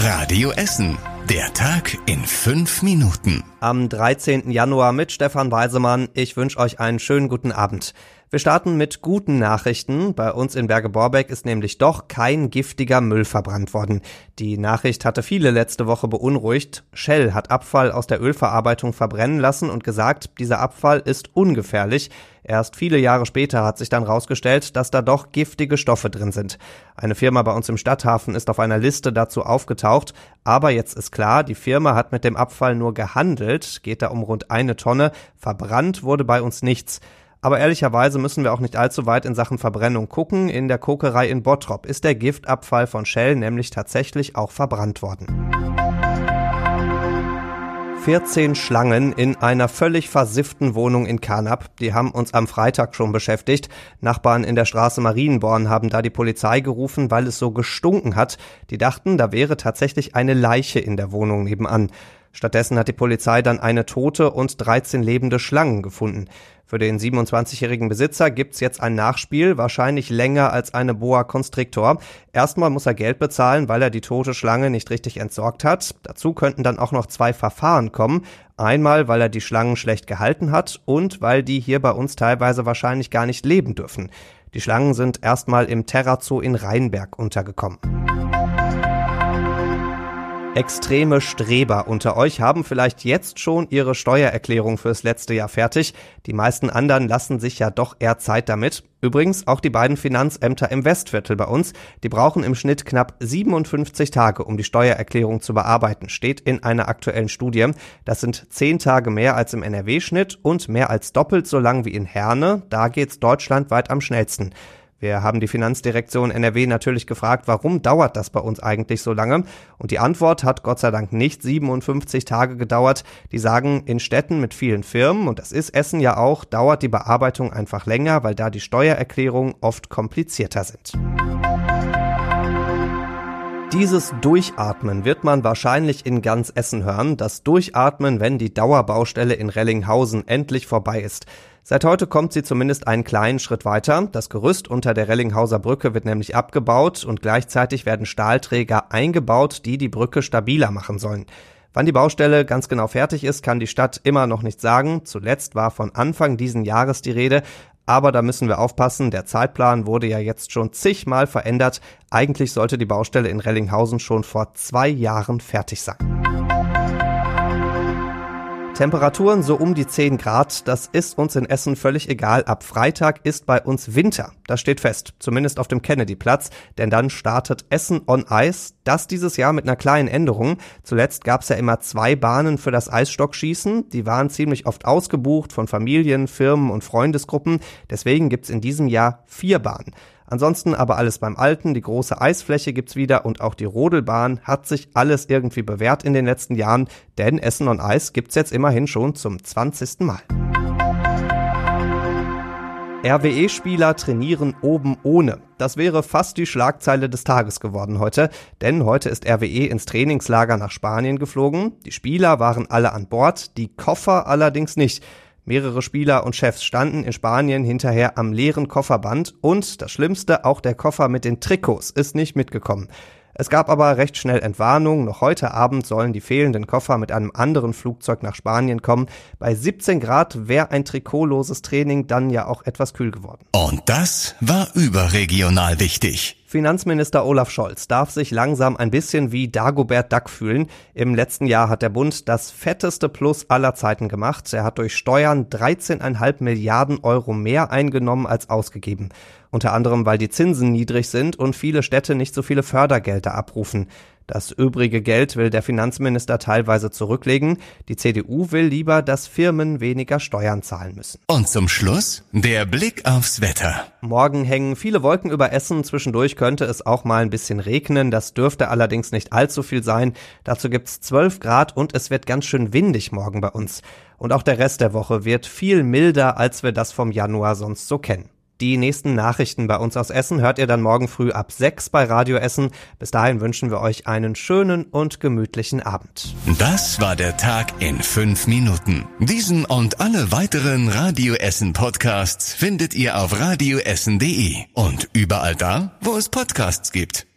Radio Essen. Der Tag in fünf Minuten. Am 13. Januar mit Stefan Weisemann. Ich wünsche euch einen schönen guten Abend. Wir starten mit guten Nachrichten. Bei uns in Berge-Borbeck ist nämlich doch kein giftiger Müll verbrannt worden. Die Nachricht hatte viele letzte Woche beunruhigt. Shell hat Abfall aus der Ölverarbeitung verbrennen lassen und gesagt, dieser Abfall ist ungefährlich. Erst viele Jahre später hat sich dann rausgestellt, dass da doch giftige Stoffe drin sind. Eine Firma bei uns im Stadthafen ist auf einer Liste dazu aufgetaucht, aber jetzt ist klar, die Firma hat mit dem Abfall nur gehandelt, geht da um rund eine Tonne, verbrannt wurde bei uns nichts. Aber ehrlicherweise müssen wir auch nicht allzu weit in Sachen Verbrennung gucken. In der Kokerei in Bottrop ist der Giftabfall von Shell nämlich tatsächlich auch verbrannt worden. 14 Schlangen in einer völlig versifften Wohnung in Karnap. Die haben uns am Freitag schon beschäftigt. Nachbarn in der Straße Marienborn haben da die Polizei gerufen, weil es so gestunken hat. Die dachten, da wäre tatsächlich eine Leiche in der Wohnung nebenan. Stattdessen hat die Polizei dann eine tote und 13 lebende Schlangen gefunden. Für den 27-jährigen Besitzer gibt's jetzt ein Nachspiel, wahrscheinlich länger als eine Boa Constrictor. Erstmal muss er Geld bezahlen, weil er die tote Schlange nicht richtig entsorgt hat. Dazu könnten dann auch noch zwei Verfahren kommen. Einmal, weil er die Schlangen schlecht gehalten hat und weil die hier bei uns teilweise wahrscheinlich gar nicht leben dürfen. Die Schlangen sind erstmal im Terrazoo in Rheinberg untergekommen. Extreme Streber unter euch haben vielleicht jetzt schon ihre Steuererklärung fürs letzte Jahr fertig. Die meisten anderen lassen sich ja doch eher Zeit damit. Übrigens auch die beiden Finanzämter im Westviertel bei uns. Die brauchen im Schnitt knapp 57 Tage, um die Steuererklärung zu bearbeiten, steht in einer aktuellen Studie. Das sind zehn Tage mehr als im NRW-Schnitt und mehr als doppelt so lang wie in Herne. Da geht's deutschlandweit am schnellsten. Wir haben die Finanzdirektion NRW natürlich gefragt, warum dauert das bei uns eigentlich so lange? Und die Antwort hat Gott sei Dank nicht 57 Tage gedauert. Die sagen, in Städten mit vielen Firmen, und das ist Essen ja auch, dauert die Bearbeitung einfach länger, weil da die Steuererklärungen oft komplizierter sind. Dieses Durchatmen wird man wahrscheinlich in ganz Essen hören. Das Durchatmen, wenn die Dauerbaustelle in Rellinghausen endlich vorbei ist. Seit heute kommt sie zumindest einen kleinen Schritt weiter. Das Gerüst unter der Rellinghauser Brücke wird nämlich abgebaut und gleichzeitig werden Stahlträger eingebaut, die die Brücke stabiler machen sollen. Wann die Baustelle ganz genau fertig ist, kann die Stadt immer noch nicht sagen. Zuletzt war von Anfang diesen Jahres die Rede, aber da müssen wir aufpassen, der Zeitplan wurde ja jetzt schon zigmal verändert. Eigentlich sollte die Baustelle in Rellinghausen schon vor zwei Jahren fertig sein. Temperaturen so um die 10 Grad, das ist uns in Essen völlig egal. Ab Freitag ist bei uns Winter. Das steht fest, zumindest auf dem Kennedy-Platz, denn dann startet Essen on Ice. Das dieses Jahr mit einer kleinen Änderung. Zuletzt gab es ja immer zwei Bahnen für das Eisstockschießen. Die waren ziemlich oft ausgebucht von Familien, Firmen und Freundesgruppen. Deswegen gibt's in diesem Jahr vier Bahnen. Ansonsten aber alles beim Alten, die große Eisfläche gibt's wieder und auch die Rodelbahn hat sich alles irgendwie bewährt in den letzten Jahren, denn Essen on Eis gibt's jetzt immerhin schon zum 20. Mal. RWE-Spieler trainieren oben ohne. Das wäre fast die Schlagzeile des Tages geworden heute, denn heute ist RWE ins Trainingslager nach Spanien geflogen. Die Spieler waren alle an Bord, die Koffer allerdings nicht. Mehrere Spieler und Chefs standen in Spanien hinterher am leeren Kofferband und das Schlimmste, auch der Koffer mit den Trikots ist nicht mitgekommen. Es gab aber recht schnell Entwarnung. Noch heute Abend sollen die fehlenden Koffer mit einem anderen Flugzeug nach Spanien kommen. Bei 17 Grad wäre ein trikotloses Training dann ja auch etwas kühl geworden. Und das war überregional wichtig. Finanzminister Olaf Scholz darf sich langsam ein bisschen wie Dagobert Duck fühlen. Im letzten Jahr hat der Bund das fetteste Plus aller Zeiten gemacht. Er hat durch Steuern 13,5 Milliarden Euro mehr eingenommen als ausgegeben. Unter anderem, weil die Zinsen niedrig sind und viele Städte nicht so viele Fördergelder abrufen. Das übrige Geld will der Finanzminister teilweise zurücklegen. Die CDU will lieber, dass Firmen weniger Steuern zahlen müssen. Und zum Schluss der Blick aufs Wetter. Morgen hängen viele Wolken über Essen. Zwischendurch könnte es auch mal ein bisschen regnen. Das dürfte allerdings nicht allzu viel sein. Dazu gibt's 12 Grad und es wird ganz schön windig morgen bei uns. Und auch der Rest der Woche wird viel milder, als wir das vom Januar sonst so kennen. Die nächsten Nachrichten bei uns aus Essen hört ihr dann morgen früh ab 6 bei Radio Essen. Bis dahin wünschen wir euch einen schönen und gemütlichen Abend. Das war der Tag in fünf Minuten. Diesen und alle weiteren Radio Essen Podcasts findet ihr auf radioessen.de und überall da, wo es Podcasts gibt.